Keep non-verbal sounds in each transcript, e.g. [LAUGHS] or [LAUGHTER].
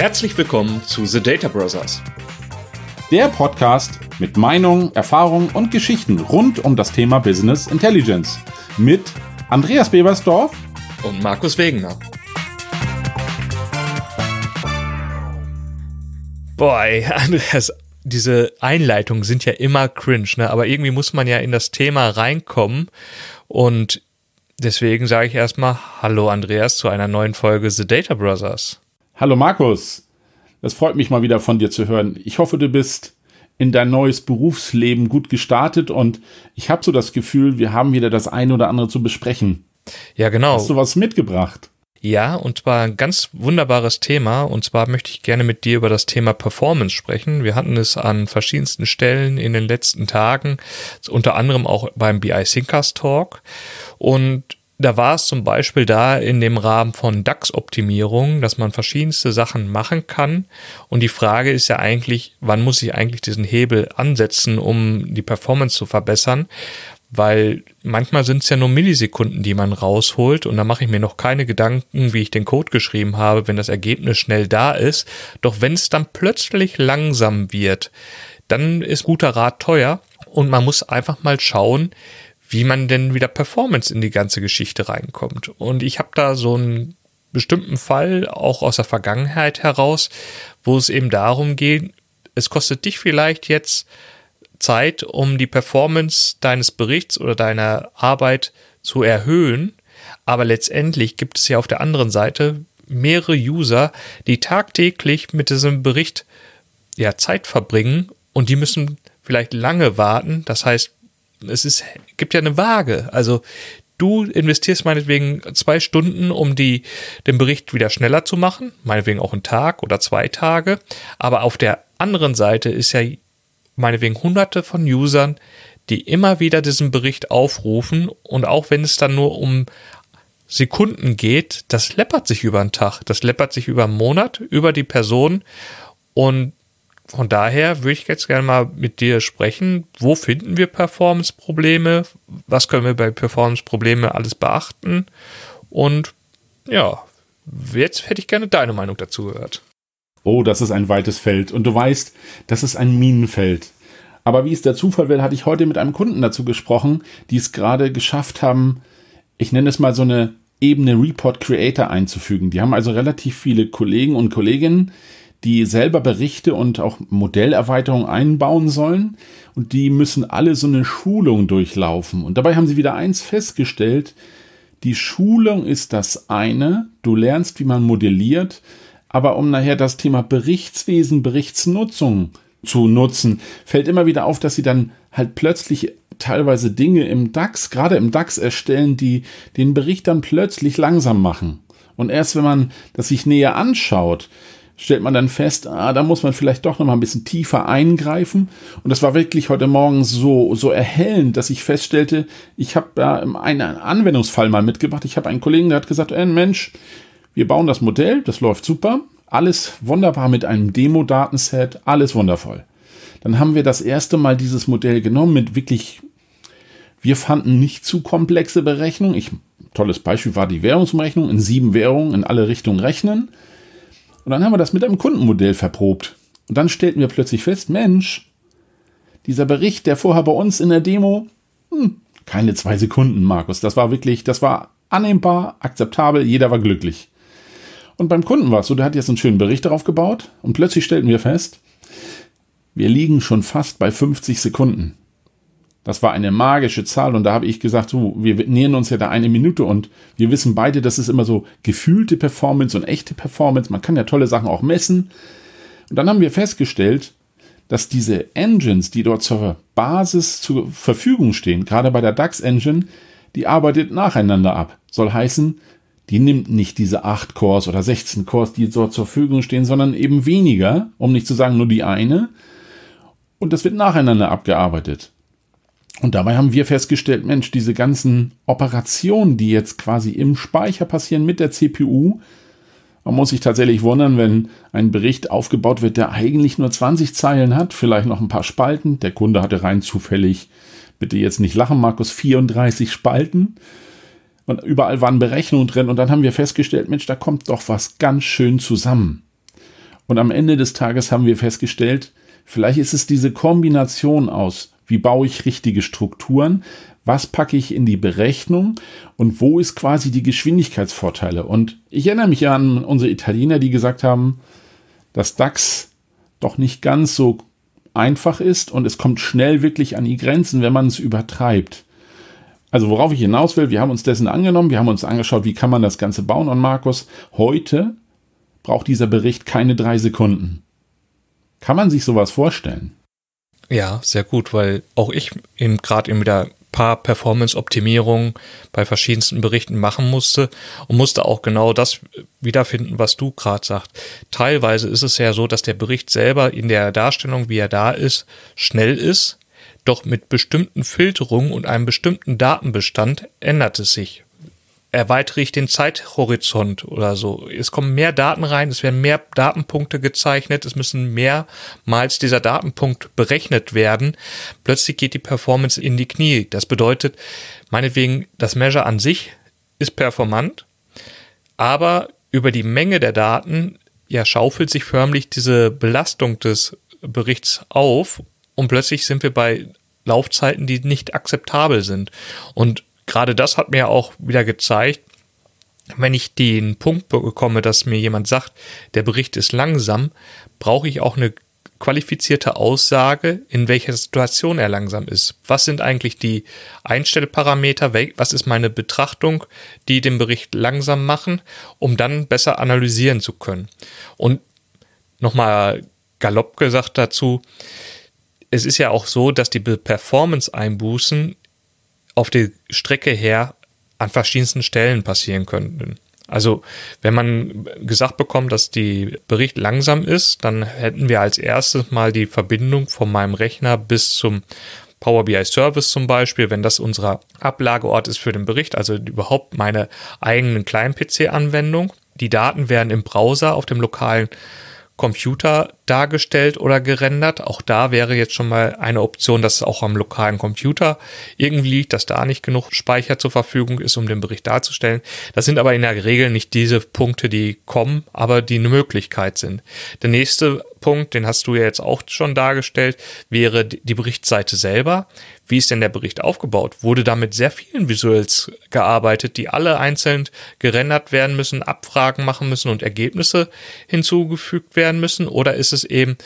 Herzlich willkommen zu The Data Brothers. Der Podcast mit Meinungen, Erfahrungen und Geschichten rund um das Thema Business Intelligence. Mit Andreas Bebersdorf und Markus Wegener. Boah, ey, [LAUGHS] Andreas, diese Einleitungen sind ja immer cringe, ne? aber irgendwie muss man ja in das Thema reinkommen und deswegen sage ich erstmal Hallo Andreas zu einer neuen Folge The Data Brothers. Hallo Markus, es freut mich mal wieder von dir zu hören. Ich hoffe, du bist in dein neues Berufsleben gut gestartet und ich habe so das Gefühl, wir haben wieder das eine oder andere zu besprechen. Ja, genau. Hast du was mitgebracht? Ja, und zwar ein ganz wunderbares Thema. Und zwar möchte ich gerne mit dir über das Thema Performance sprechen. Wir hatten es an verschiedensten Stellen in den letzten Tagen, unter anderem auch beim BI Thinkers Talk. Und da war es zum Beispiel da in dem Rahmen von DAX-Optimierung, dass man verschiedenste Sachen machen kann. Und die Frage ist ja eigentlich, wann muss ich eigentlich diesen Hebel ansetzen, um die Performance zu verbessern? Weil manchmal sind es ja nur Millisekunden, die man rausholt und da mache ich mir noch keine Gedanken, wie ich den Code geschrieben habe, wenn das Ergebnis schnell da ist. Doch wenn es dann plötzlich langsam wird, dann ist guter Rat teuer und man muss einfach mal schauen, wie man denn wieder Performance in die ganze Geschichte reinkommt. Und ich habe da so einen bestimmten Fall, auch aus der Vergangenheit heraus, wo es eben darum geht, es kostet dich vielleicht jetzt Zeit, um die Performance deines Berichts oder deiner Arbeit zu erhöhen. Aber letztendlich gibt es ja auf der anderen Seite mehrere User, die tagtäglich mit diesem Bericht ja Zeit verbringen und die müssen vielleicht lange warten. Das heißt, es ist, gibt ja eine Waage. Also du investierst meinetwegen zwei Stunden, um die, den Bericht wieder schneller zu machen, meinetwegen auch einen Tag oder zwei Tage. Aber auf der anderen Seite ist ja meinetwegen hunderte von Usern, die immer wieder diesen Bericht aufrufen und auch wenn es dann nur um Sekunden geht, das läppert sich über einen Tag, das läppert sich über einen Monat, über die Person und von daher würde ich jetzt gerne mal mit dir sprechen. Wo finden wir Performance-Probleme? Was können wir bei Performance-Probleme alles beachten? Und ja, jetzt hätte ich gerne deine Meinung dazu gehört. Oh, das ist ein weites Feld. Und du weißt, das ist ein Minenfeld. Aber wie es der Zufall will, hatte ich heute mit einem Kunden dazu gesprochen, die es gerade geschafft haben, ich nenne es mal so eine Ebene Report Creator einzufügen. Die haben also relativ viele Kollegen und Kolleginnen, die selber Berichte und auch Modellerweiterungen einbauen sollen. Und die müssen alle so eine Schulung durchlaufen. Und dabei haben sie wieder eins festgestellt. Die Schulung ist das eine. Du lernst, wie man modelliert. Aber um nachher das Thema Berichtswesen, Berichtsnutzung zu nutzen, fällt immer wieder auf, dass sie dann halt plötzlich teilweise Dinge im DAX, gerade im DAX erstellen, die den Bericht dann plötzlich langsam machen. Und erst wenn man das sich näher anschaut, stellt man dann fest, ah, da muss man vielleicht doch noch mal ein bisschen tiefer eingreifen. Und das war wirklich heute Morgen so, so erhellend, dass ich feststellte, ich habe da einen Anwendungsfall mal mitgebracht. Ich habe einen Kollegen, der hat gesagt, ey, Mensch, wir bauen das Modell, das läuft super, alles wunderbar mit einem Demo-Datenset, alles wundervoll. Dann haben wir das erste Mal dieses Modell genommen mit wirklich, wir fanden nicht zu komplexe Berechnungen. Tolles Beispiel war die Währungsumrechnung, in sieben Währungen in alle Richtungen rechnen und dann haben wir das mit einem Kundenmodell verprobt. Und dann stellten wir plötzlich fest, Mensch, dieser Bericht, der vorher bei uns in der Demo, hm, keine zwei Sekunden, Markus. Das war wirklich, das war annehmbar, akzeptabel, jeder war glücklich. Und beim Kunden war es so, der hat jetzt einen schönen Bericht darauf gebaut und plötzlich stellten wir fest, wir liegen schon fast bei 50 Sekunden. Das war eine magische Zahl und da habe ich gesagt, so, wir nähern uns ja da eine Minute und wir wissen beide, das ist immer so gefühlte Performance und echte Performance. Man kann ja tolle Sachen auch messen. Und dann haben wir festgestellt, dass diese Engines, die dort zur Basis zur Verfügung stehen, gerade bei der DAX Engine, die arbeitet nacheinander ab. Soll heißen, die nimmt nicht diese 8 Cores oder 16 Cores, die dort zur Verfügung stehen, sondern eben weniger, um nicht zu sagen nur die eine. Und das wird nacheinander abgearbeitet. Und dabei haben wir festgestellt, Mensch, diese ganzen Operationen, die jetzt quasi im Speicher passieren mit der CPU, man muss sich tatsächlich wundern, wenn ein Bericht aufgebaut wird, der eigentlich nur 20 Zeilen hat, vielleicht noch ein paar Spalten. Der Kunde hatte rein zufällig, bitte jetzt nicht lachen, Markus, 34 Spalten. Und überall waren Berechnungen drin. Und dann haben wir festgestellt, Mensch, da kommt doch was ganz schön zusammen. Und am Ende des Tages haben wir festgestellt, vielleicht ist es diese Kombination aus, wie baue ich richtige Strukturen, was packe ich in die Berechnung und wo ist quasi die Geschwindigkeitsvorteile. Und ich erinnere mich an unsere Italiener, die gesagt haben, dass DAX doch nicht ganz so einfach ist und es kommt schnell wirklich an die Grenzen, wenn man es übertreibt. Also worauf ich hinaus will, wir haben uns dessen angenommen, wir haben uns angeschaut, wie kann man das Ganze bauen und Markus, heute braucht dieser Bericht keine drei Sekunden. Kann man sich sowas vorstellen? Ja, sehr gut, weil auch ich eben gerade eben wieder paar Performance-Optimierungen bei verschiedensten Berichten machen musste und musste auch genau das wiederfinden, was du gerade sagst. Teilweise ist es ja so, dass der Bericht selber in der Darstellung, wie er da ist, schnell ist, doch mit bestimmten Filterungen und einem bestimmten Datenbestand ändert es sich erweitere ich den Zeithorizont oder so. Es kommen mehr Daten rein, es werden mehr Datenpunkte gezeichnet, es müssen mehrmals dieser Datenpunkt berechnet werden. Plötzlich geht die Performance in die Knie. Das bedeutet, meinetwegen, das Measure an sich ist performant, aber über die Menge der Daten ja schaufelt sich förmlich diese Belastung des Berichts auf und plötzlich sind wir bei Laufzeiten, die nicht akzeptabel sind. Und gerade das hat mir auch wieder gezeigt, wenn ich den Punkt bekomme, dass mir jemand sagt, der Bericht ist langsam, brauche ich auch eine qualifizierte Aussage, in welcher Situation er langsam ist. Was sind eigentlich die Einstellparameter? Was ist meine Betrachtung, die den Bericht langsam machen, um dann besser analysieren zu können? Und nochmal galopp gesagt dazu, es ist ja auch so, dass die Performance-Einbußen auf der Strecke her an verschiedensten Stellen passieren könnten. Also, wenn man gesagt bekommt, dass die Bericht langsam ist, dann hätten wir als erstes mal die Verbindung von meinem Rechner bis zum Power BI Service zum Beispiel, wenn das unser Ablageort ist für den Bericht, also überhaupt meine eigenen Klein-PC-Anwendung. Die Daten werden im Browser auf dem lokalen Computer dargestellt oder gerendert. Auch da wäre jetzt schon mal eine Option, dass es auch am lokalen Computer irgendwie liegt, dass da nicht genug Speicher zur Verfügung ist, um den Bericht darzustellen. Das sind aber in der Regel nicht diese Punkte, die kommen, aber die eine Möglichkeit sind. Der nächste Punkt, den hast du ja jetzt auch schon dargestellt, wäre die Berichtsseite selber. Wie ist denn der Bericht aufgebaut? Wurde da mit sehr vielen Visuals gearbeitet, die alle einzeln gerendert werden müssen, Abfragen machen müssen und Ergebnisse hinzugefügt werden müssen? Oder ist es eben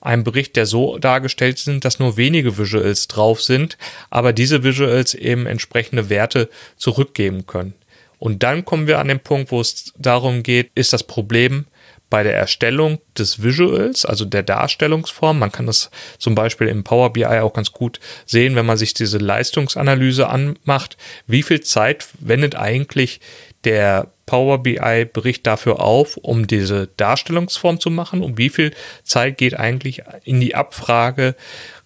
ein Bericht, der so dargestellt sind, dass nur wenige Visuals drauf sind, aber diese Visuals eben entsprechende Werte zurückgeben können? Und dann kommen wir an den Punkt, wo es darum geht, ist das Problem bei der Erstellung des Visuals, also der Darstellungsform. Man kann das zum Beispiel im Power BI auch ganz gut sehen, wenn man sich diese Leistungsanalyse anmacht. Wie viel Zeit wendet eigentlich der Power BI Bericht dafür auf, um diese Darstellungsform zu machen und wie viel Zeit geht eigentlich in die Abfrage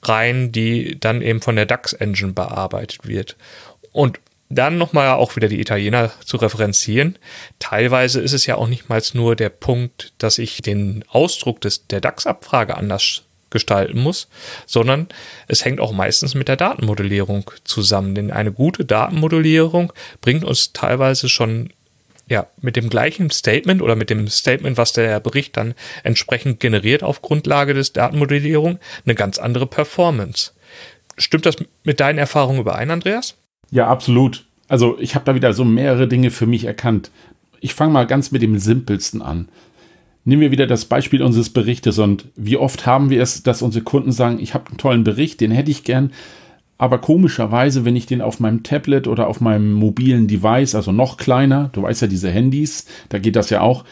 rein, die dann eben von der DAX Engine bearbeitet wird. Und dann nochmal auch wieder die Italiener zu referenzieren. Teilweise ist es ja auch nicht mal nur der Punkt, dass ich den Ausdruck des, der DAX-Abfrage anders gestalten muss, sondern es hängt auch meistens mit der Datenmodellierung zusammen. Denn eine gute Datenmodellierung bringt uns teilweise schon ja, mit dem gleichen Statement oder mit dem Statement, was der Bericht dann entsprechend generiert auf Grundlage des Datenmodellierung, eine ganz andere Performance. Stimmt das mit deinen Erfahrungen überein, Andreas? Ja, absolut. Also ich habe da wieder so mehrere Dinge für mich erkannt. Ich fange mal ganz mit dem Simpelsten an. Nehmen wir wieder das Beispiel unseres Berichtes und wie oft haben wir es, dass unsere Kunden sagen, ich habe einen tollen Bericht, den hätte ich gern, aber komischerweise, wenn ich den auf meinem Tablet oder auf meinem mobilen Device, also noch kleiner, du weißt ja diese Handys, da geht das ja auch,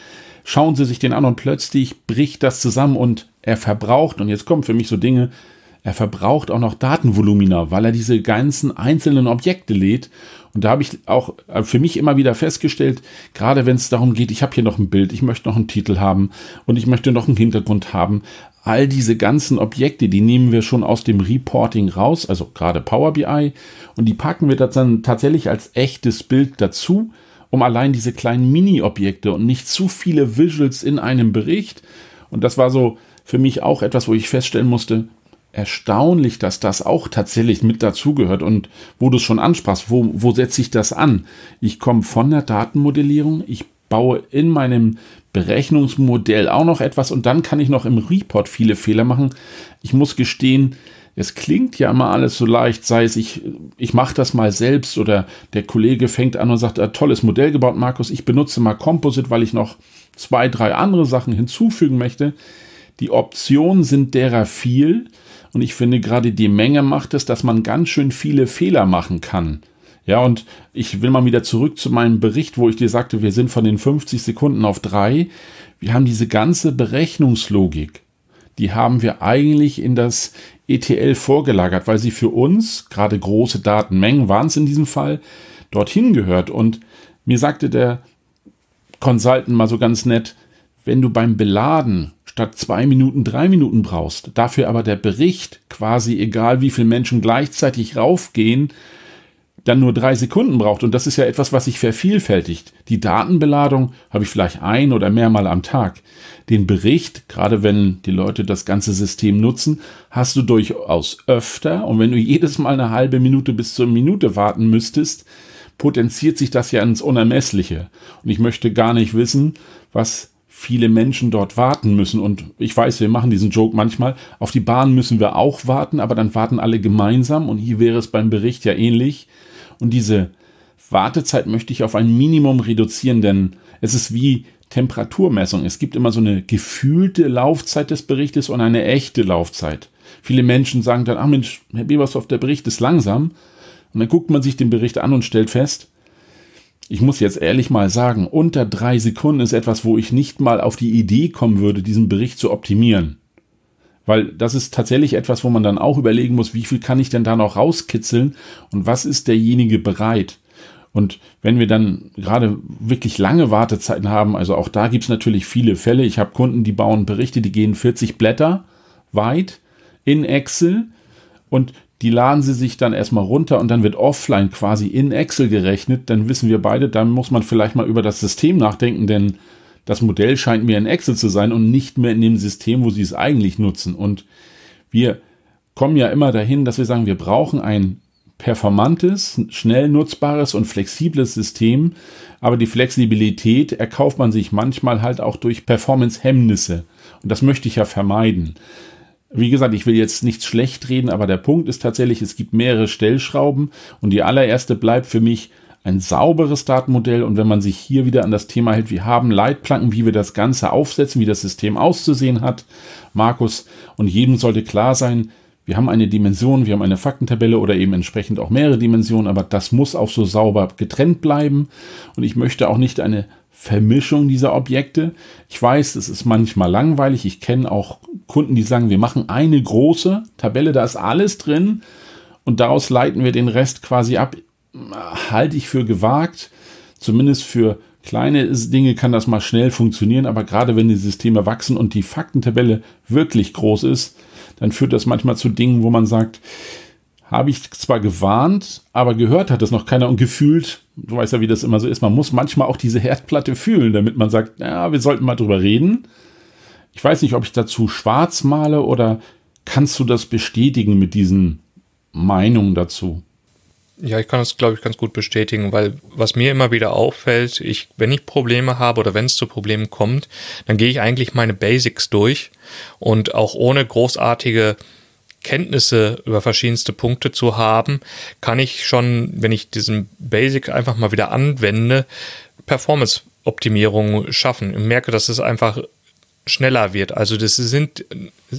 schauen sie sich den an und plötzlich bricht das zusammen und er verbraucht, und jetzt kommen für mich so Dinge, er verbraucht auch noch Datenvolumina, weil er diese ganzen einzelnen Objekte lädt. Und da habe ich auch für mich immer wieder festgestellt, gerade wenn es darum geht, ich habe hier noch ein Bild, ich möchte noch einen Titel haben und ich möchte noch einen Hintergrund haben. All diese ganzen Objekte, die nehmen wir schon aus dem Reporting raus, also gerade Power BI, und die packen wir dann tatsächlich als echtes Bild dazu, um allein diese kleinen Mini-Objekte und nicht zu viele Visuals in einem Bericht. Und das war so für mich auch etwas, wo ich feststellen musste, erstaunlich, dass das auch tatsächlich mit dazugehört. Und wo du es schon ansprachst, wo, wo setze ich das an? Ich komme von der Datenmodellierung, ich baue in meinem Berechnungsmodell auch noch etwas und dann kann ich noch im Report viele Fehler machen. Ich muss gestehen, es klingt ja immer alles so leicht, sei es ich, ich mache das mal selbst oder der Kollege fängt an und sagt, ah, tolles Modell gebaut, Markus, ich benutze mal Composite, weil ich noch zwei, drei andere Sachen hinzufügen möchte. Die Optionen sind derer viel und ich finde gerade die Menge macht es, dass man ganz schön viele Fehler machen kann. Ja, und ich will mal wieder zurück zu meinem Bericht, wo ich dir sagte, wir sind von den 50 Sekunden auf drei. Wir haben diese ganze Berechnungslogik, die haben wir eigentlich in das ETL vorgelagert, weil sie für uns, gerade große Datenmengen waren es in diesem Fall, dorthin gehört. Und mir sagte der Consultant mal so ganz nett, wenn du beim Beladen statt zwei Minuten drei Minuten brauchst, dafür aber der Bericht quasi egal wie viele Menschen gleichzeitig raufgehen, dann nur drei Sekunden braucht. Und das ist ja etwas, was sich vervielfältigt. Die Datenbeladung habe ich vielleicht ein oder mehrmal am Tag. Den Bericht, gerade wenn die Leute das ganze System nutzen, hast du durchaus öfter. Und wenn du jedes Mal eine halbe Minute bis zur Minute warten müsstest, potenziert sich das ja ins Unermessliche. Und ich möchte gar nicht wissen, was viele Menschen dort warten müssen. Und ich weiß, wir machen diesen Joke manchmal. Auf die Bahn müssen wir auch warten, aber dann warten alle gemeinsam. Und hier wäre es beim Bericht ja ähnlich. Und diese Wartezeit möchte ich auf ein Minimum reduzieren, denn es ist wie Temperaturmessung. Es gibt immer so eine gefühlte Laufzeit des Berichtes und eine echte Laufzeit. Viele Menschen sagen dann, ach Mensch, Herr Bebershoff, der Bericht ist langsam. Und dann guckt man sich den Bericht an und stellt fest, ich muss jetzt ehrlich mal sagen, unter drei Sekunden ist etwas, wo ich nicht mal auf die Idee kommen würde, diesen Bericht zu optimieren. Weil das ist tatsächlich etwas, wo man dann auch überlegen muss, wie viel kann ich denn da noch rauskitzeln und was ist derjenige bereit. Und wenn wir dann gerade wirklich lange Wartezeiten haben, also auch da gibt es natürlich viele Fälle. Ich habe Kunden, die bauen Berichte, die gehen 40 Blätter weit in Excel und die laden sie sich dann erstmal runter und dann wird offline quasi in Excel gerechnet. Dann wissen wir beide, dann muss man vielleicht mal über das System nachdenken, denn das Modell scheint mir in Excel zu sein und nicht mehr in dem System, wo sie es eigentlich nutzen. Und wir kommen ja immer dahin, dass wir sagen, wir brauchen ein performantes, schnell nutzbares und flexibles System, aber die Flexibilität erkauft man sich manchmal halt auch durch Performance-Hemmnisse. Und das möchte ich ja vermeiden. Wie gesagt, ich will jetzt nichts schlecht reden, aber der Punkt ist tatsächlich, es gibt mehrere Stellschrauben und die allererste bleibt für mich ein sauberes Datenmodell. Und wenn man sich hier wieder an das Thema hält, wir haben Leitplanken, wie wir das Ganze aufsetzen, wie das System auszusehen hat, Markus, und jedem sollte klar sein, wir haben eine Dimension, wir haben eine Faktentabelle oder eben entsprechend auch mehrere Dimensionen, aber das muss auch so sauber getrennt bleiben. Und ich möchte auch nicht eine Vermischung dieser Objekte. Ich weiß, es ist manchmal langweilig. Ich kenne auch Kunden, die sagen, wir machen eine große Tabelle, da ist alles drin und daraus leiten wir den Rest quasi ab. Halte ich für gewagt. Zumindest für kleine Dinge kann das mal schnell funktionieren, aber gerade wenn die Systeme wachsen und die Faktentabelle wirklich groß ist, dann führt das manchmal zu Dingen, wo man sagt, habe ich zwar gewarnt, aber gehört hat es noch keiner und gefühlt, du weißt ja, wie das immer so ist, man muss manchmal auch diese Herdplatte fühlen, damit man sagt, ja, wir sollten mal drüber reden. Ich weiß nicht, ob ich dazu schwarz male oder kannst du das bestätigen mit diesen Meinungen dazu? Ja, ich kann das, glaube ich, ganz gut bestätigen, weil was mir immer wieder auffällt, ich, wenn ich Probleme habe oder wenn es zu Problemen kommt, dann gehe ich eigentlich meine Basics durch und auch ohne großartige Kenntnisse über verschiedenste Punkte zu haben, kann ich schon, wenn ich diesen Basic einfach mal wieder anwende, Performance-Optimierung schaffen. Und merke, dass es einfach schneller wird. Also das sind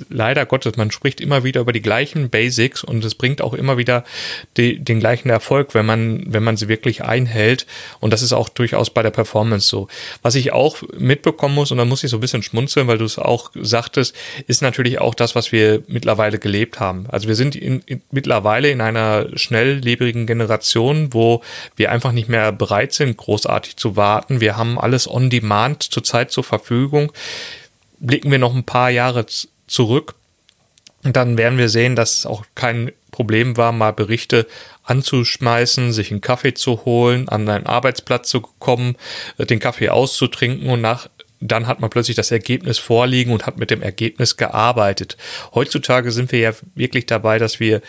leider Gottes, man spricht immer wieder über die gleichen Basics und es bringt auch immer wieder die, den gleichen Erfolg, wenn man, wenn man sie wirklich einhält. Und das ist auch durchaus bei der Performance so. Was ich auch mitbekommen muss, und da muss ich so ein bisschen schmunzeln, weil du es auch sagtest, ist natürlich auch das, was wir mittlerweile gelebt haben. Also wir sind in, in, mittlerweile in einer schnelllebigen Generation, wo wir einfach nicht mehr bereit sind, großartig zu warten. Wir haben alles on demand zurzeit zur Verfügung blicken wir noch ein paar Jahre zurück dann werden wir sehen, dass es auch kein Problem war, mal Berichte anzuschmeißen, sich einen Kaffee zu holen, an einen Arbeitsplatz zu kommen, äh, den Kaffee auszutrinken und nach dann hat man plötzlich das Ergebnis vorliegen und hat mit dem Ergebnis gearbeitet. Heutzutage sind wir ja wirklich dabei, dass wir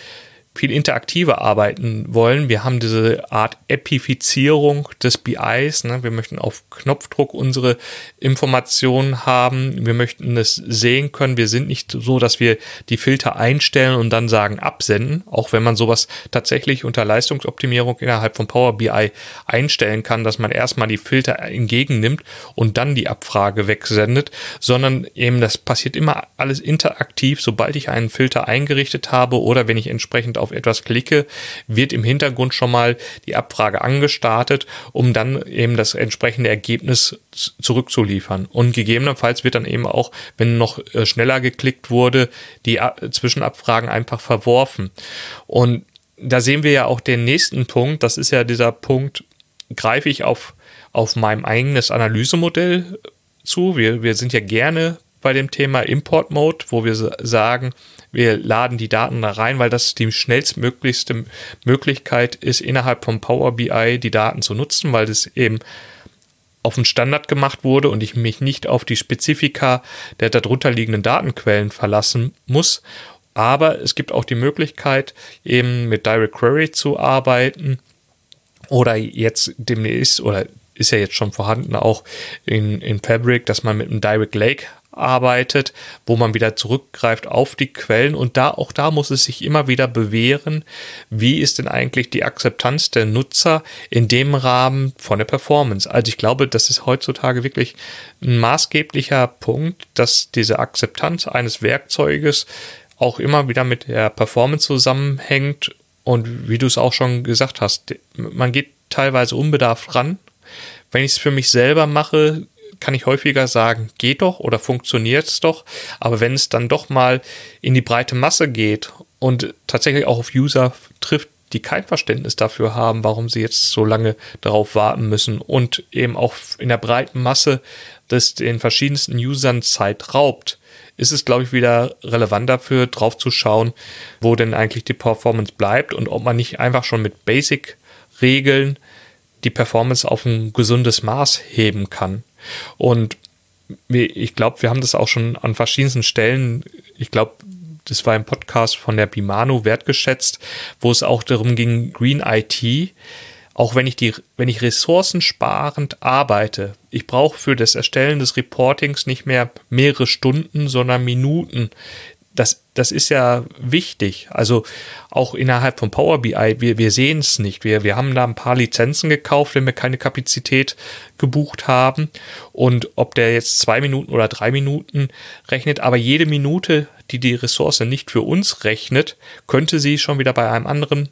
viel interaktiver arbeiten wollen. Wir haben diese Art Epifizierung des BIs. Ne? Wir möchten auf Knopfdruck unsere Informationen haben. Wir möchten es sehen können. Wir sind nicht so, dass wir die Filter einstellen und dann sagen absenden. Auch wenn man sowas tatsächlich unter Leistungsoptimierung innerhalb von Power BI einstellen kann, dass man erstmal die Filter entgegennimmt und dann die Abfrage wegsendet, sondern eben das passiert immer alles interaktiv, sobald ich einen Filter eingerichtet habe oder wenn ich entsprechend auf etwas klicke, wird im Hintergrund schon mal die Abfrage angestartet, um dann eben das entsprechende Ergebnis zurückzuliefern. Und gegebenenfalls wird dann eben auch, wenn noch äh, schneller geklickt wurde, die Zwischenabfragen einfach verworfen. Und da sehen wir ja auch den nächsten Punkt. Das ist ja dieser Punkt, greife ich auf, auf meinem eigenes Analysemodell zu. Wir, wir sind ja gerne bei dem Thema Import Mode, wo wir sagen, wir laden die Daten da rein, weil das die schnellstmöglichste Möglichkeit ist, innerhalb von Power BI die Daten zu nutzen, weil es eben auf den Standard gemacht wurde und ich mich nicht auf die Spezifika der darunter liegenden Datenquellen verlassen muss. Aber es gibt auch die Möglichkeit, eben mit Direct Query zu arbeiten oder jetzt demnächst oder ist ja jetzt schon vorhanden auch in, in Fabric, dass man mit einem Direct Lake arbeitet, wo man wieder zurückgreift auf die Quellen und da auch da muss es sich immer wieder bewähren, wie ist denn eigentlich die Akzeptanz der Nutzer in dem Rahmen von der Performance. Also ich glaube, das ist heutzutage wirklich ein maßgeblicher Punkt, dass diese Akzeptanz eines Werkzeuges auch immer wieder mit der Performance zusammenhängt und wie du es auch schon gesagt hast, man geht teilweise unbedarft ran. Wenn ich es für mich selber mache, kann ich häufiger sagen, geht doch oder funktioniert es doch. Aber wenn es dann doch mal in die breite Masse geht und tatsächlich auch auf User trifft, die kein Verständnis dafür haben, warum sie jetzt so lange darauf warten müssen und eben auch in der breiten Masse das den verschiedensten Usern Zeit raubt, ist es, glaube ich, wieder relevant dafür, drauf zu schauen, wo denn eigentlich die Performance bleibt und ob man nicht einfach schon mit Basic-Regeln die Performance auf ein gesundes Maß heben kann. Und ich glaube, wir haben das auch schon an verschiedensten Stellen, ich glaube, das war im Podcast von der Bimano wertgeschätzt, wo es auch darum ging, Green IT, auch wenn ich die, wenn ich ressourcensparend arbeite, ich brauche für das Erstellen des Reportings nicht mehr mehrere Stunden, sondern Minuten, das, das ist ja wichtig. Also auch innerhalb von Power BI, wir, wir sehen es nicht. Wir, wir haben da ein paar Lizenzen gekauft, wenn wir keine Kapazität gebucht haben. Und ob der jetzt zwei Minuten oder drei Minuten rechnet, aber jede Minute, die die Ressource nicht für uns rechnet, könnte sie schon wieder bei einem anderen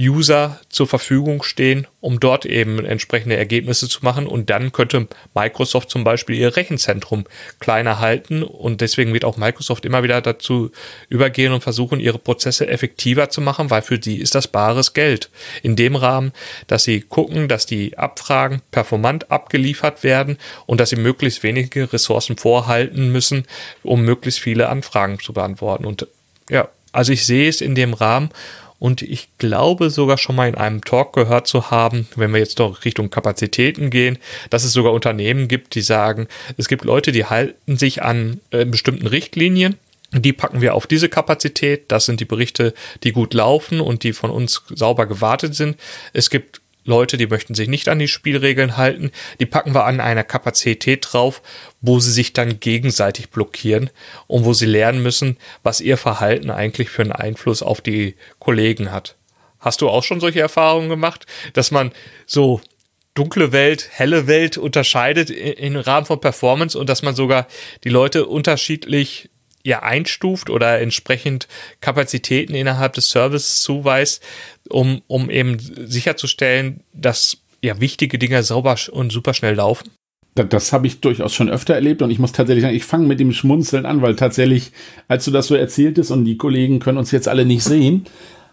User zur Verfügung stehen, um dort eben entsprechende Ergebnisse zu machen. Und dann könnte Microsoft zum Beispiel ihr Rechenzentrum kleiner halten. Und deswegen wird auch Microsoft immer wieder dazu übergehen und versuchen, ihre Prozesse effektiver zu machen, weil für sie ist das bares Geld. In dem Rahmen, dass sie gucken, dass die Abfragen performant abgeliefert werden und dass sie möglichst wenige Ressourcen vorhalten müssen, um möglichst viele Anfragen zu beantworten. Und ja, also ich sehe es in dem Rahmen und ich glaube sogar schon mal in einem Talk gehört zu haben, wenn wir jetzt doch Richtung Kapazitäten gehen, dass es sogar Unternehmen gibt, die sagen, es gibt Leute, die halten sich an äh, bestimmten Richtlinien. Die packen wir auf diese Kapazität. Das sind die Berichte, die gut laufen und die von uns sauber gewartet sind. Es gibt Leute, die möchten sich nicht an die Spielregeln halten, die packen wir an einer Kapazität drauf, wo sie sich dann gegenseitig blockieren und wo sie lernen müssen, was ihr Verhalten eigentlich für einen Einfluss auf die Kollegen hat. Hast du auch schon solche Erfahrungen gemacht, dass man so dunkle Welt, helle Welt unterscheidet im Rahmen von Performance und dass man sogar die Leute unterschiedlich ja einstuft oder entsprechend Kapazitäten innerhalb des Services zuweist, um, um eben sicherzustellen, dass ja wichtige Dinge sauber und super schnell laufen? Das, habe ich durchaus schon öfter erlebt und ich muss tatsächlich sagen, ich fange mit dem Schmunzeln an, weil tatsächlich, als du das so erzähltest und die Kollegen können uns jetzt alle nicht sehen,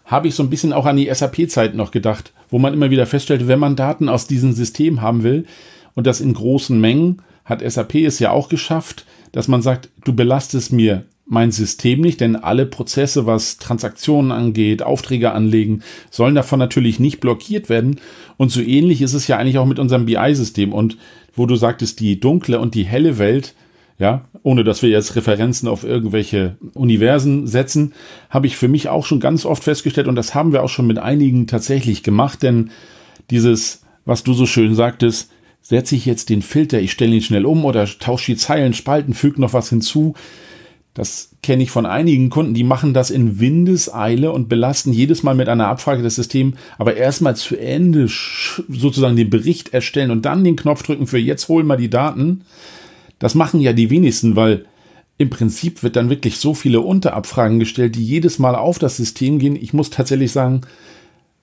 habe ich so ein bisschen auch an die SAP-Zeit noch gedacht, wo man immer wieder feststellt, wenn man Daten aus diesem System haben will und das in großen Mengen, hat SAP es ja auch geschafft, dass man sagt, du belastest mir mein System nicht, denn alle Prozesse, was Transaktionen angeht, Aufträge anlegen, sollen davon natürlich nicht blockiert werden. Und so ähnlich ist es ja eigentlich auch mit unserem BI-System. Und wo du sagtest, die dunkle und die helle Welt, ja, ohne dass wir jetzt Referenzen auf irgendwelche Universen setzen, habe ich für mich auch schon ganz oft festgestellt, und das haben wir auch schon mit einigen tatsächlich gemacht, denn dieses, was du so schön sagtest, setze ich jetzt den Filter, ich stelle ihn schnell um oder tausche die Zeilen, Spalten, füge noch was hinzu. Das kenne ich von einigen Kunden, die machen das in Windeseile und belasten jedes Mal mit einer Abfrage das System, aber erstmal zu Ende sozusagen den Bericht erstellen und dann den Knopf drücken für jetzt holen wir die Daten. Das machen ja die wenigsten, weil im Prinzip wird dann wirklich so viele Unterabfragen gestellt, die jedes Mal auf das System gehen. Ich muss tatsächlich sagen,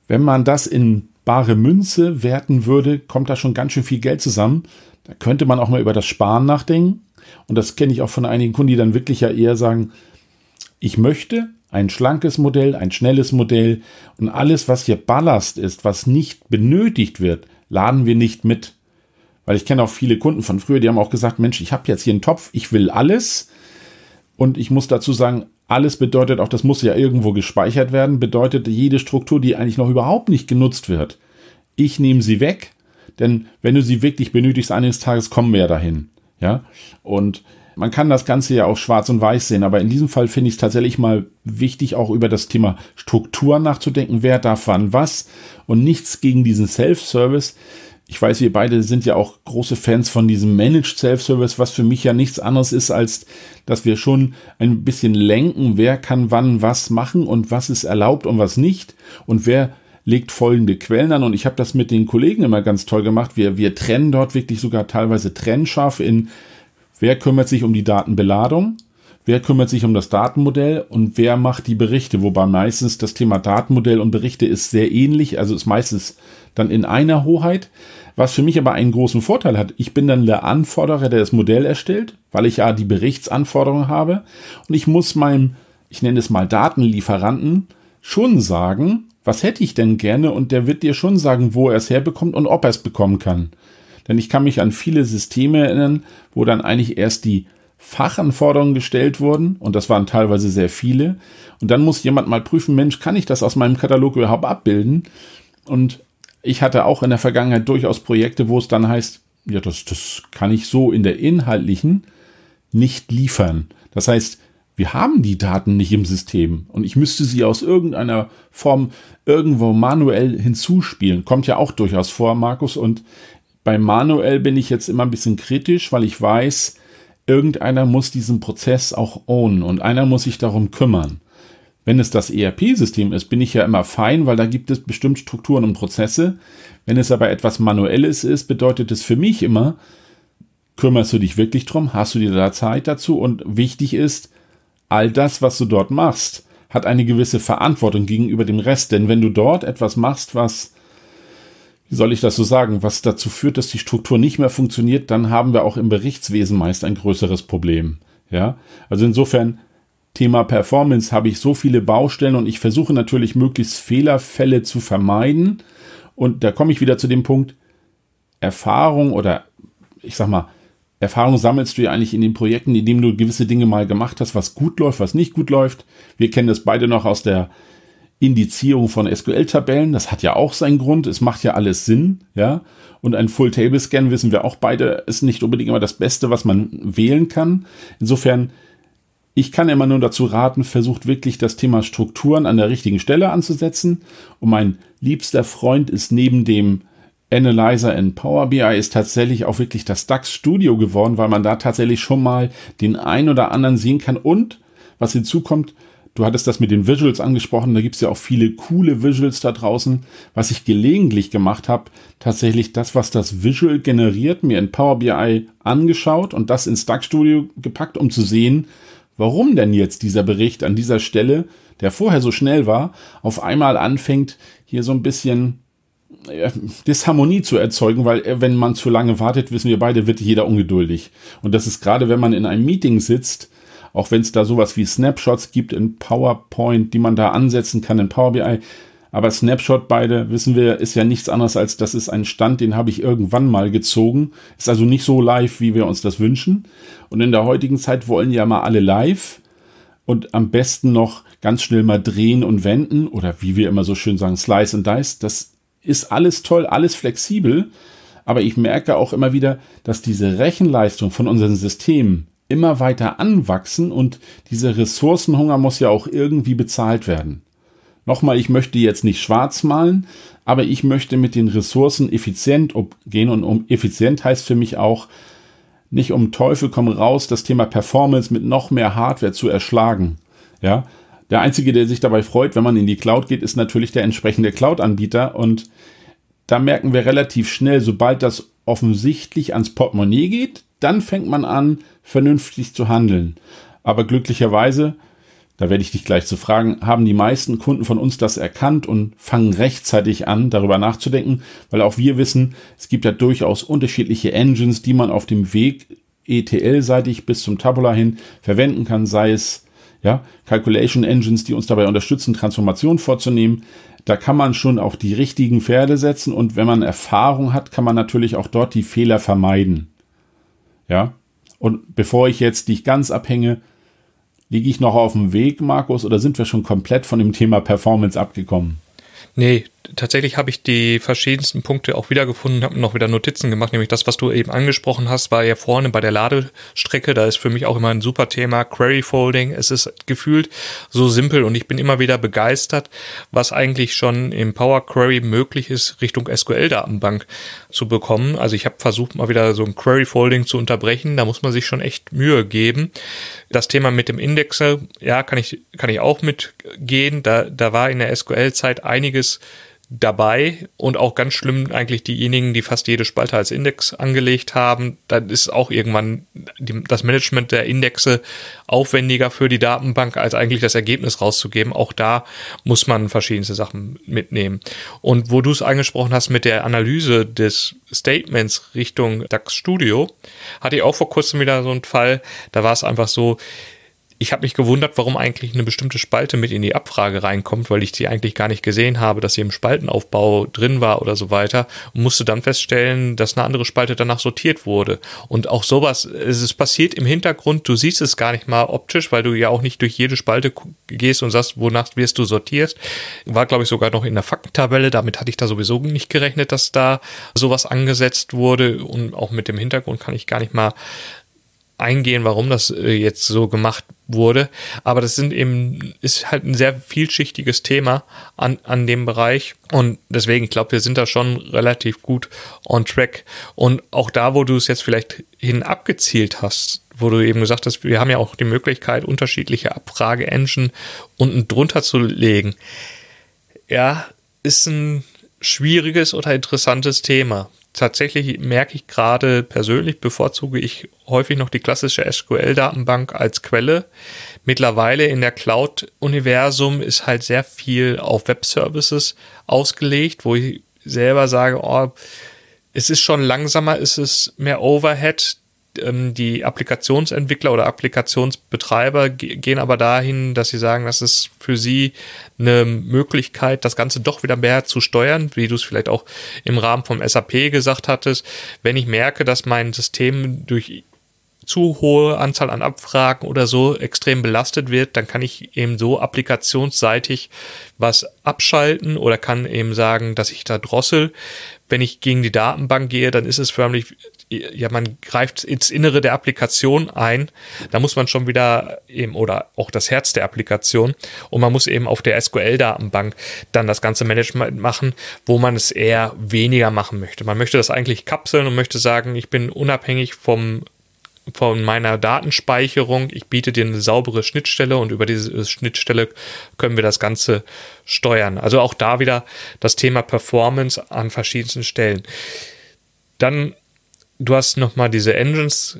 wenn man das in bare Münze werten würde, kommt da schon ganz schön viel Geld zusammen. Da könnte man auch mal über das Sparen nachdenken. Und das kenne ich auch von einigen Kunden, die dann wirklich ja eher sagen, ich möchte ein schlankes Modell, ein schnelles Modell und alles, was hier Ballast ist, was nicht benötigt wird, laden wir nicht mit. Weil ich kenne auch viele Kunden von früher, die haben auch gesagt, Mensch, ich habe jetzt hier einen Topf, ich will alles. Und ich muss dazu sagen, alles bedeutet auch, das muss ja irgendwo gespeichert werden, bedeutet jede Struktur, die eigentlich noch überhaupt nicht genutzt wird. Ich nehme sie weg, denn wenn du sie wirklich benötigst, eines Tages kommen wir ja dahin. Ja, und man kann das Ganze ja auch schwarz und weiß sehen, aber in diesem Fall finde ich es tatsächlich mal wichtig, auch über das Thema Struktur nachzudenken. Wer darf wann was und nichts gegen diesen Self-Service ich weiß, wir beide sind ja auch große Fans von diesem Managed Self-Service, was für mich ja nichts anderes ist, als dass wir schon ein bisschen lenken, wer kann wann was machen und was ist erlaubt und was nicht und wer legt folgende Quellen an. Und ich habe das mit den Kollegen immer ganz toll gemacht. Wir, wir trennen dort wirklich sogar teilweise trennscharf in, wer kümmert sich um die Datenbeladung, wer kümmert sich um das Datenmodell und wer macht die Berichte. Wobei meistens das Thema Datenmodell und Berichte ist sehr ähnlich, also ist meistens dann in einer Hoheit, was für mich aber einen großen Vorteil hat. Ich bin dann der Anforderer, der das Modell erstellt, weil ich ja die Berichtsanforderungen habe und ich muss meinem, ich nenne es mal Datenlieferanten, schon sagen, was hätte ich denn gerne und der wird dir schon sagen, wo er es herbekommt und ob er es bekommen kann. Denn ich kann mich an viele Systeme erinnern, wo dann eigentlich erst die Fachanforderungen gestellt wurden und das waren teilweise sehr viele und dann muss jemand mal prüfen, Mensch, kann ich das aus meinem Katalog überhaupt abbilden? Und ich hatte auch in der Vergangenheit durchaus Projekte, wo es dann heißt, ja, das, das kann ich so in der inhaltlichen nicht liefern. Das heißt, wir haben die Daten nicht im System und ich müsste sie aus irgendeiner Form irgendwo manuell hinzuspielen. Kommt ja auch durchaus vor, Markus. Und bei manuell bin ich jetzt immer ein bisschen kritisch, weil ich weiß, irgendeiner muss diesen Prozess auch ownen und einer muss sich darum kümmern. Wenn es das ERP-System ist, bin ich ja immer fein, weil da gibt es bestimmt Strukturen und Prozesse. Wenn es aber etwas Manuelles ist, bedeutet es für mich immer, kümmerst du dich wirklich drum? Hast du dir da Zeit dazu? Und wichtig ist, all das, was du dort machst, hat eine gewisse Verantwortung gegenüber dem Rest. Denn wenn du dort etwas machst, was, wie soll ich das so sagen, was dazu führt, dass die Struktur nicht mehr funktioniert, dann haben wir auch im Berichtswesen meist ein größeres Problem. Ja, also insofern Thema Performance habe ich so viele Baustellen und ich versuche natürlich möglichst Fehlerfälle zu vermeiden. Und da komme ich wieder zu dem Punkt, Erfahrung oder ich sag mal, Erfahrung sammelst du ja eigentlich in den Projekten, indem du gewisse Dinge mal gemacht hast, was gut läuft, was nicht gut läuft. Wir kennen das beide noch aus der Indizierung von SQL-Tabellen. Das hat ja auch seinen Grund. Es macht ja alles Sinn, ja. Und ein Full-Table-Scan wissen wir auch beide, ist nicht unbedingt immer das Beste, was man wählen kann. Insofern ich kann immer nur dazu raten, versucht wirklich das Thema Strukturen an der richtigen Stelle anzusetzen. Und mein liebster Freund ist neben dem Analyzer in Power BI ist tatsächlich auch wirklich das DAX Studio geworden, weil man da tatsächlich schon mal den ein oder anderen sehen kann. Und was hinzukommt, du hattest das mit den Visuals angesprochen, da gibt es ja auch viele coole Visuals da draußen. Was ich gelegentlich gemacht habe, tatsächlich das, was das Visual generiert, mir in Power BI angeschaut und das ins DAX Studio gepackt, um zu sehen, warum denn jetzt dieser Bericht an dieser Stelle, der vorher so schnell war, auf einmal anfängt, hier so ein bisschen äh, Disharmonie zu erzeugen, weil äh, wenn man zu lange wartet, wissen wir beide, wird jeder ungeduldig. Und das ist gerade, wenn man in einem Meeting sitzt, auch wenn es da sowas wie Snapshots gibt in PowerPoint, die man da ansetzen kann in Power BI, aber Snapshot beide, wissen wir, ist ja nichts anderes als, das ist ein Stand, den habe ich irgendwann mal gezogen. Ist also nicht so live, wie wir uns das wünschen. Und in der heutigen Zeit wollen ja mal alle live und am besten noch ganz schnell mal drehen und wenden oder wie wir immer so schön sagen, Slice and Dice. Das ist alles toll, alles flexibel. Aber ich merke auch immer wieder, dass diese Rechenleistung von unseren Systemen immer weiter anwachsen und dieser Ressourcenhunger muss ja auch irgendwie bezahlt werden. Nochmal, ich möchte jetzt nicht schwarz malen, aber ich möchte mit den Ressourcen effizient gehen und um effizient heißt für mich auch, nicht um Teufel komm raus, das Thema Performance mit noch mehr Hardware zu erschlagen. Ja, der einzige, der sich dabei freut, wenn man in die Cloud geht, ist natürlich der entsprechende Cloud-Anbieter und da merken wir relativ schnell, sobald das offensichtlich ans Portemonnaie geht, dann fängt man an, vernünftig zu handeln. Aber glücklicherweise, da werde ich dich gleich zu fragen, haben die meisten Kunden von uns das erkannt und fangen rechtzeitig an, darüber nachzudenken, weil auch wir wissen, es gibt ja durchaus unterschiedliche Engines, die man auf dem Weg ETL-seitig bis zum Tabula hin verwenden kann, sei es ja, Calculation Engines, die uns dabei unterstützen, Transformationen vorzunehmen. Da kann man schon auch die richtigen Pferde setzen und wenn man Erfahrung hat, kann man natürlich auch dort die Fehler vermeiden. Ja, und bevor ich jetzt dich ganz abhänge, liege ich noch auf dem Weg, Markus, oder sind wir schon komplett von dem Thema Performance abgekommen? Nee, tatsächlich habe ich die verschiedensten Punkte auch wiedergefunden, habe noch wieder Notizen gemacht, nämlich das, was du eben angesprochen hast, war ja vorne bei der Ladestrecke, da ist für mich auch immer ein super Thema, Query Folding. Es ist gefühlt so simpel und ich bin immer wieder begeistert, was eigentlich schon im Power Query möglich ist, Richtung SQL-Datenbank zu bekommen. Also ich habe versucht, mal wieder so ein Query Folding zu unterbrechen, da muss man sich schon echt Mühe geben. Das Thema mit dem Indexer, ja, kann ich, kann ich auch mitgehen. Da, da war in der SQL-Zeit einiges dabei und auch ganz schlimm eigentlich diejenigen, die fast jede Spalte als Index angelegt haben. Dann ist auch irgendwann die, das Management der Indexe aufwendiger für die Datenbank, als eigentlich das Ergebnis rauszugeben. Auch da muss man verschiedenste Sachen mitnehmen. Und wo du es angesprochen hast mit der Analyse des Statements Richtung DAX Studio, hatte ich auch vor kurzem wieder so einen Fall. Da war es einfach so, ich habe mich gewundert, warum eigentlich eine bestimmte Spalte mit in die Abfrage reinkommt, weil ich die eigentlich gar nicht gesehen habe, dass sie im Spaltenaufbau drin war oder so weiter und musste dann feststellen, dass eine andere Spalte danach sortiert wurde. Und auch sowas, es ist passiert im Hintergrund, du siehst es gar nicht mal optisch, weil du ja auch nicht durch jede Spalte gehst und sagst, wonach wirst du sortiert. War, glaube ich, sogar noch in der Faktentabelle, damit hatte ich da sowieso nicht gerechnet, dass da sowas angesetzt wurde und auch mit dem Hintergrund kann ich gar nicht mal eingehen, warum das äh, jetzt so gemacht wurde. Aber das sind eben, ist halt ein sehr vielschichtiges Thema an, an dem Bereich. Und deswegen, ich glaube, wir sind da schon relativ gut on track. Und auch da, wo du es jetzt vielleicht hin abgezielt hast, wo du eben gesagt hast, wir haben ja auch die Möglichkeit, unterschiedliche Abfrage-Engine unten drunter zu legen. Ja, ist ein schwieriges oder interessantes Thema tatsächlich merke ich gerade persönlich, bevorzuge ich häufig noch die klassische SQL-Datenbank als Quelle. Mittlerweile in der Cloud-Universum ist halt sehr viel auf Web-Services ausgelegt, wo ich selber sage, oh, es ist schon langsamer, es ist mehr Overhead ähm, die Applikationsentwickler oder Applikationsbetreiber gehen aber dahin, dass sie sagen, das ist für sie eine Möglichkeit, das Ganze doch wieder mehr zu steuern, wie du es vielleicht auch im Rahmen vom SAP gesagt hattest. Wenn ich merke, dass mein System durch zu hohe Anzahl an Abfragen oder so extrem belastet wird, dann kann ich eben so applikationsseitig was abschalten oder kann eben sagen, dass ich da drossel. Wenn ich gegen die Datenbank gehe, dann ist es förmlich ja, man greift ins Innere der Applikation ein. Da muss man schon wieder eben, oder auch das Herz der Applikation. Und man muss eben auf der SQL-Datenbank dann das ganze Management machen, wo man es eher weniger machen möchte. Man möchte das eigentlich kapseln und möchte sagen, ich bin unabhängig vom von meiner Datenspeicherung. Ich biete dir eine saubere Schnittstelle und über diese Schnittstelle können wir das Ganze steuern. Also auch da wieder das Thema Performance an verschiedensten Stellen. Dann du hast nochmal diese Engines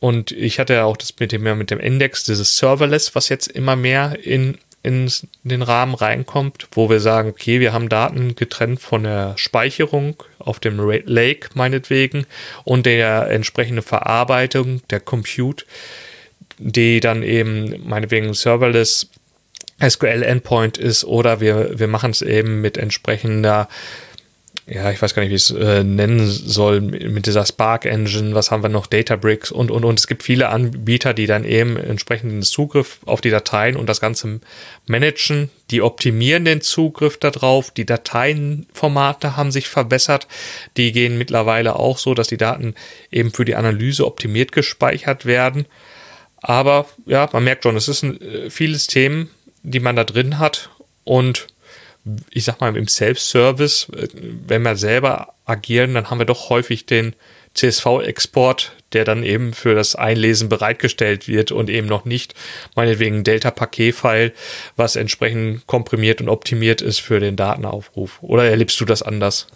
und ich hatte ja auch das mit dem, mit dem Index, dieses Serverless, was jetzt immer mehr in, in den Rahmen reinkommt, wo wir sagen, okay, wir haben Daten getrennt von der Speicherung auf dem Lake meinetwegen und der entsprechende Verarbeitung, der Compute, die dann eben meinetwegen Serverless SQL Endpoint ist oder wir, wir machen es eben mit entsprechender ja, ich weiß gar nicht, wie ich es äh, nennen soll, mit dieser Spark Engine, was haben wir noch, Databricks und, und, und. Es gibt viele Anbieter, die dann eben entsprechenden Zugriff auf die Dateien und das Ganze managen, die optimieren den Zugriff darauf, die Dateienformate haben sich verbessert, die gehen mittlerweile auch so, dass die Daten eben für die Analyse optimiert gespeichert werden. Aber ja, man merkt schon, es ist ein, äh, vieles Themen, die man da drin hat. Und ich sag mal, im Self-Service, äh, wenn wir selber agieren, dann haben wir doch häufig den CSV-Export, der dann eben für das Einlesen bereitgestellt wird und eben noch nicht meinetwegen Delta-Paket-File, was entsprechend komprimiert und optimiert ist für den Datenaufruf. Oder erlebst du das anders?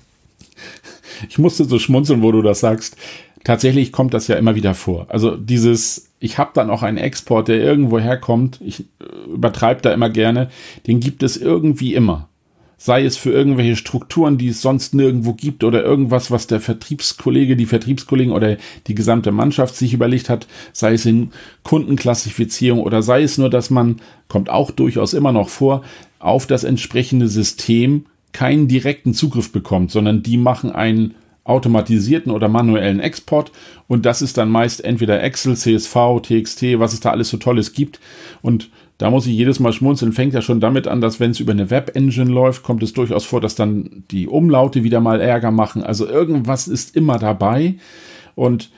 Ich musste so schmunzeln, wo du das sagst. Tatsächlich kommt das ja immer wieder vor. Also dieses, ich habe dann auch einen Export, der irgendwo herkommt, ich äh, übertreibe da immer gerne, den gibt es irgendwie immer sei es für irgendwelche Strukturen, die es sonst nirgendwo gibt oder irgendwas, was der Vertriebskollege, die Vertriebskollegen oder die gesamte Mannschaft sich überlegt hat, sei es in Kundenklassifizierung oder sei es nur, dass man, kommt auch durchaus immer noch vor, auf das entsprechende System keinen direkten Zugriff bekommt, sondern die machen einen automatisierten oder manuellen Export und das ist dann meist entweder Excel, CSV, TXT, was es da alles so tolles gibt und da muss ich jedes Mal schmunzeln. Fängt ja schon damit an, dass wenn es über eine Web-Engine läuft, kommt es durchaus vor, dass dann die Umlaute wieder mal Ärger machen. Also irgendwas ist immer dabei. Und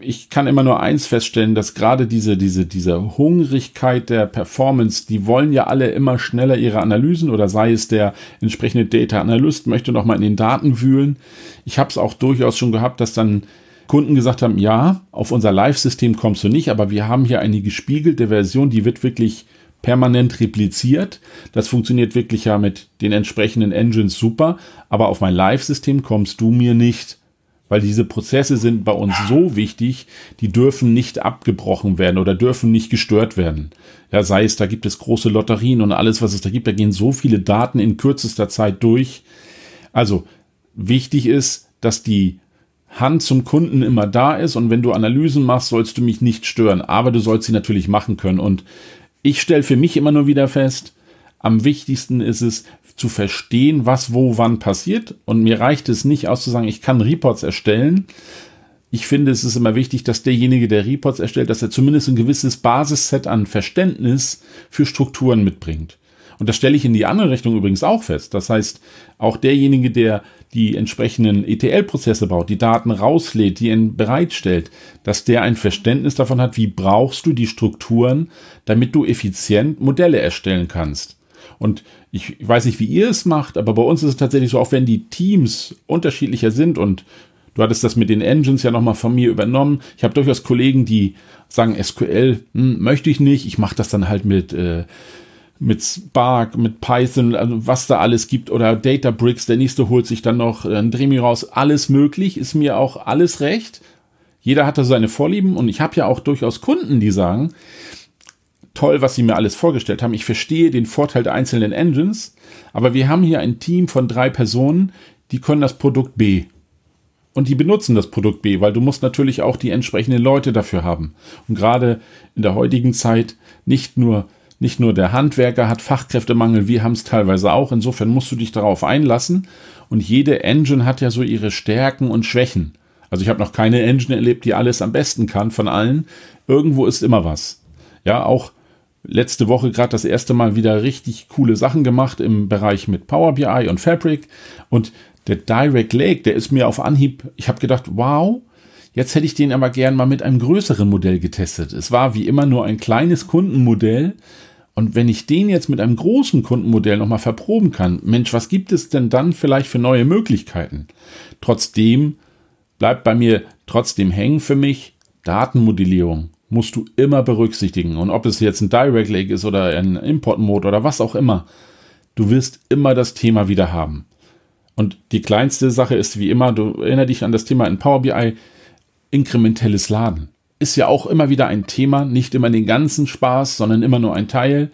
ich kann immer nur eins feststellen, dass gerade diese, diese, diese Hungrigkeit der Performance, die wollen ja alle immer schneller ihre Analysen oder sei es der entsprechende Data Analyst möchte noch mal in den Daten wühlen. Ich habe es auch durchaus schon gehabt, dass dann Kunden gesagt haben, ja, auf unser Live-System kommst du nicht, aber wir haben hier eine gespiegelte Version, die wird wirklich permanent repliziert. Das funktioniert wirklich ja mit den entsprechenden Engines super, aber auf mein Live-System kommst du mir nicht, weil diese Prozesse sind bei uns so wichtig, die dürfen nicht abgebrochen werden oder dürfen nicht gestört werden. Ja, sei es, da gibt es große Lotterien und alles, was es da gibt, da gehen so viele Daten in kürzester Zeit durch. Also, wichtig ist, dass die Hand zum Kunden immer da ist und wenn du Analysen machst, sollst du mich nicht stören, aber du sollst sie natürlich machen können. Und ich stelle für mich immer nur wieder fest, am wichtigsten ist es zu verstehen, was wo wann passiert. Und mir reicht es nicht aus zu sagen, ich kann Reports erstellen. Ich finde, es ist immer wichtig, dass derjenige, der Reports erstellt, dass er zumindest ein gewisses Basisset an Verständnis für Strukturen mitbringt. Und das stelle ich in die andere Richtung übrigens auch fest. Das heißt, auch derjenige, der die entsprechenden ETL-Prozesse baut, die Daten rauslädt, die er bereitstellt, dass der ein Verständnis davon hat, wie brauchst du die Strukturen, damit du effizient Modelle erstellen kannst. Und ich weiß nicht, wie ihr es macht, aber bei uns ist es tatsächlich so, auch wenn die Teams unterschiedlicher sind und du hattest das mit den Engines ja nochmal von mir übernommen. Ich habe durchaus Kollegen, die sagen, SQL hm, möchte ich nicht, ich mache das dann halt mit äh, mit Spark, mit Python, also was da alles gibt oder Databricks, der nächste holt sich dann noch ein Dremi raus, alles möglich, ist mir auch alles recht. Jeder hat da seine Vorlieben und ich habe ja auch durchaus Kunden, die sagen, toll, was sie mir alles vorgestellt haben. Ich verstehe den Vorteil der einzelnen Engines, aber wir haben hier ein Team von drei Personen, die können das Produkt B. Und die benutzen das Produkt B, weil du musst natürlich auch die entsprechenden Leute dafür haben. Und gerade in der heutigen Zeit nicht nur nicht nur der Handwerker hat Fachkräftemangel, wir haben es teilweise auch. Insofern musst du dich darauf einlassen. Und jede Engine hat ja so ihre Stärken und Schwächen. Also ich habe noch keine Engine erlebt, die alles am besten kann von allen. Irgendwo ist immer was. Ja, auch letzte Woche gerade das erste Mal wieder richtig coole Sachen gemacht im Bereich mit Power BI und Fabric. Und der Direct Lake, der ist mir auf Anhieb, ich habe gedacht, wow, jetzt hätte ich den aber gern mal mit einem größeren Modell getestet. Es war wie immer nur ein kleines Kundenmodell, und wenn ich den jetzt mit einem großen Kundenmodell nochmal verproben kann, Mensch, was gibt es denn dann vielleicht für neue Möglichkeiten? Trotzdem bleibt bei mir trotzdem hängen für mich Datenmodellierung musst du immer berücksichtigen. Und ob es jetzt ein Direct Lake ist oder ein Import Mode oder was auch immer, du wirst immer das Thema wieder haben. Und die kleinste Sache ist wie immer, du erinner dich an das Thema in Power BI, inkrementelles Laden ist ja auch immer wieder ein Thema, nicht immer den ganzen Spaß, sondern immer nur ein Teil.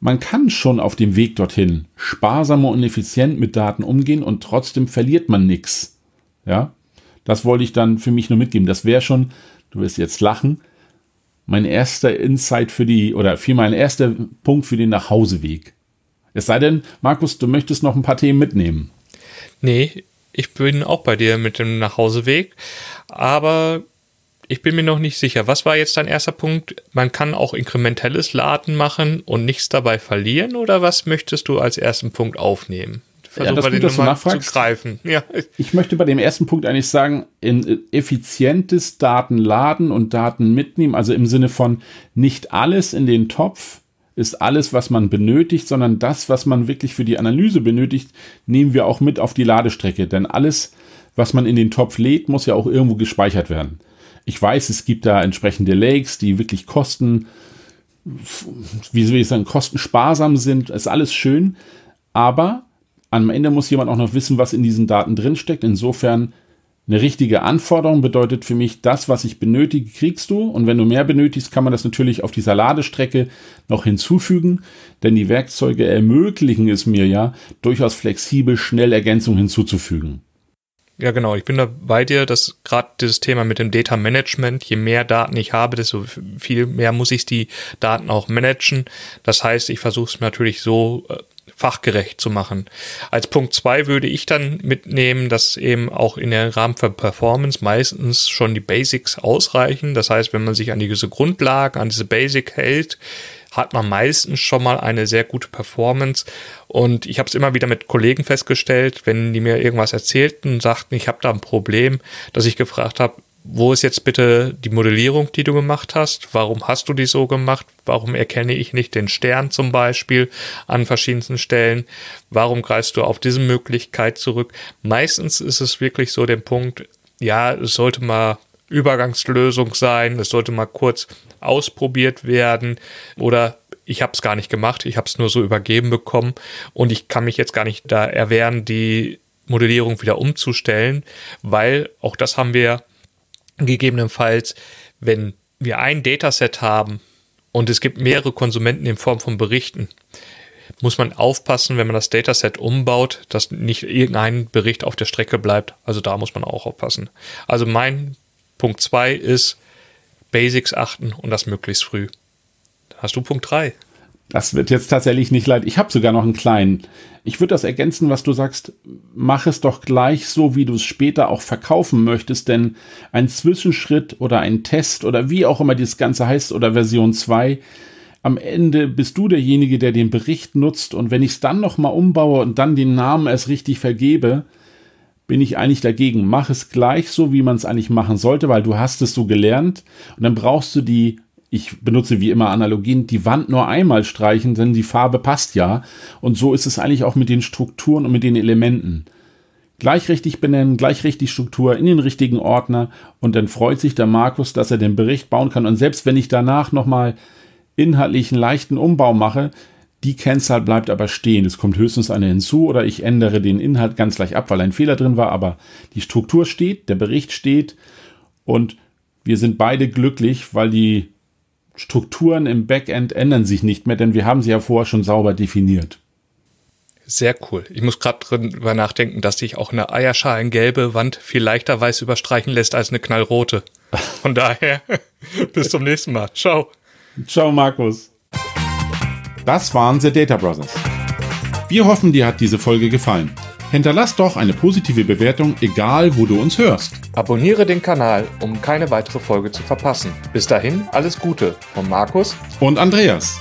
Man kann schon auf dem Weg dorthin sparsamer und effizient mit Daten umgehen und trotzdem verliert man nichts. Ja, das wollte ich dann für mich nur mitgeben. Das wäre schon, du wirst jetzt lachen, mein erster Insight für die, oder vielmehr mein erster Punkt für den Nachhauseweg. Es sei denn, Markus, du möchtest noch ein paar Themen mitnehmen. Nee, ich bin auch bei dir mit dem Nachhauseweg. Aber ich bin mir noch nicht sicher. Was war jetzt dein erster Punkt? Man kann auch inkrementelles Laden machen und nichts dabei verlieren oder was möchtest du als ersten Punkt aufnehmen? versuche ja, mal den Nummer zu greifen. Ja. Ich möchte bei dem ersten Punkt eigentlich sagen, in effizientes Datenladen und Daten mitnehmen, also im Sinne von nicht alles in den Topf ist alles, was man benötigt, sondern das, was man wirklich für die Analyse benötigt, nehmen wir auch mit auf die Ladestrecke. Denn alles, was man in den Topf lädt, muss ja auch irgendwo gespeichert werden. Ich weiß, es gibt da entsprechende Lakes, die wirklich kosten, wie soll ich sagen, kostensparsam sind. Ist alles schön. Aber am Ende muss jemand auch noch wissen, was in diesen Daten drinsteckt. Insofern eine richtige Anforderung bedeutet für mich, das, was ich benötige, kriegst du. Und wenn du mehr benötigst, kann man das natürlich auf dieser Ladestrecke noch hinzufügen. Denn die Werkzeuge ermöglichen es mir ja, durchaus flexibel schnell Ergänzungen hinzuzufügen. Ja, genau. Ich bin da bei dir, dass gerade dieses Thema mit dem Data Management, je mehr Daten ich habe, desto viel mehr muss ich die Daten auch managen. Das heißt, ich versuche es natürlich so äh, fachgerecht zu machen. Als Punkt zwei würde ich dann mitnehmen, dass eben auch in der Rahmen für Performance meistens schon die Basics ausreichen. Das heißt, wenn man sich an diese Grundlagen, an diese Basic hält, hat man meistens schon mal eine sehr gute Performance. Und ich habe es immer wieder mit Kollegen festgestellt, wenn die mir irgendwas erzählten sagten, ich habe da ein Problem, dass ich gefragt habe, wo ist jetzt bitte die Modellierung, die du gemacht hast? Warum hast du die so gemacht? Warum erkenne ich nicht den Stern zum Beispiel an verschiedensten Stellen? Warum greifst du auf diese Möglichkeit zurück? Meistens ist es wirklich so der Punkt, ja, es sollte mal Übergangslösung sein, es sollte mal kurz ausprobiert werden oder ich habe es gar nicht gemacht, ich habe es nur so übergeben bekommen und ich kann mich jetzt gar nicht da erwehren, die Modellierung wieder umzustellen, weil auch das haben wir gegebenenfalls, wenn wir ein Dataset haben und es gibt mehrere Konsumenten in Form von Berichten, muss man aufpassen, wenn man das Dataset umbaut, dass nicht irgendein Bericht auf der Strecke bleibt. Also da muss man auch aufpassen. Also mein Punkt 2 ist Basics achten und das möglichst früh. Hast du Punkt 3? Das wird jetzt tatsächlich nicht leid. Ich habe sogar noch einen kleinen. Ich würde das ergänzen, was du sagst. Mach es doch gleich so, wie du es später auch verkaufen möchtest, denn ein Zwischenschritt oder ein Test oder wie auch immer das Ganze heißt oder Version 2, am Ende bist du derjenige, der den Bericht nutzt und wenn ich es dann nochmal umbaue und dann den Namen erst richtig vergebe, bin ich eigentlich dagegen. Mach es gleich so, wie man es eigentlich machen sollte, weil du hast es so gelernt und dann brauchst du die ich benutze wie immer Analogien, die Wand nur einmal streichen, denn die Farbe passt ja. Und so ist es eigentlich auch mit den Strukturen und mit den Elementen. Gleich richtig benennen, gleich richtig Struktur in den richtigen Ordner und dann freut sich der Markus, dass er den Bericht bauen kann. Und selbst wenn ich danach nochmal inhaltlich einen leichten Umbau mache, die Kennzahl bleibt aber stehen. Es kommt höchstens eine hinzu oder ich ändere den Inhalt ganz gleich ab, weil ein Fehler drin war, aber die Struktur steht, der Bericht steht und wir sind beide glücklich, weil die Strukturen im Backend ändern sich nicht mehr, denn wir haben sie ja vorher schon sauber definiert. Sehr cool. Ich muss gerade drüber nachdenken, dass sich auch eine eierschalengelbe Wand viel leichter weiß überstreichen lässt als eine knallrote. [LAUGHS] Von daher, [LAUGHS] bis zum nächsten Mal. Ciao. Ciao, Markus. Das waren The Data Brothers. Wir hoffen, dir hat diese Folge gefallen. Hinterlass doch eine positive Bewertung, egal wo du uns hörst. Abonniere den Kanal, um keine weitere Folge zu verpassen. Bis dahin, alles Gute von Markus und Andreas.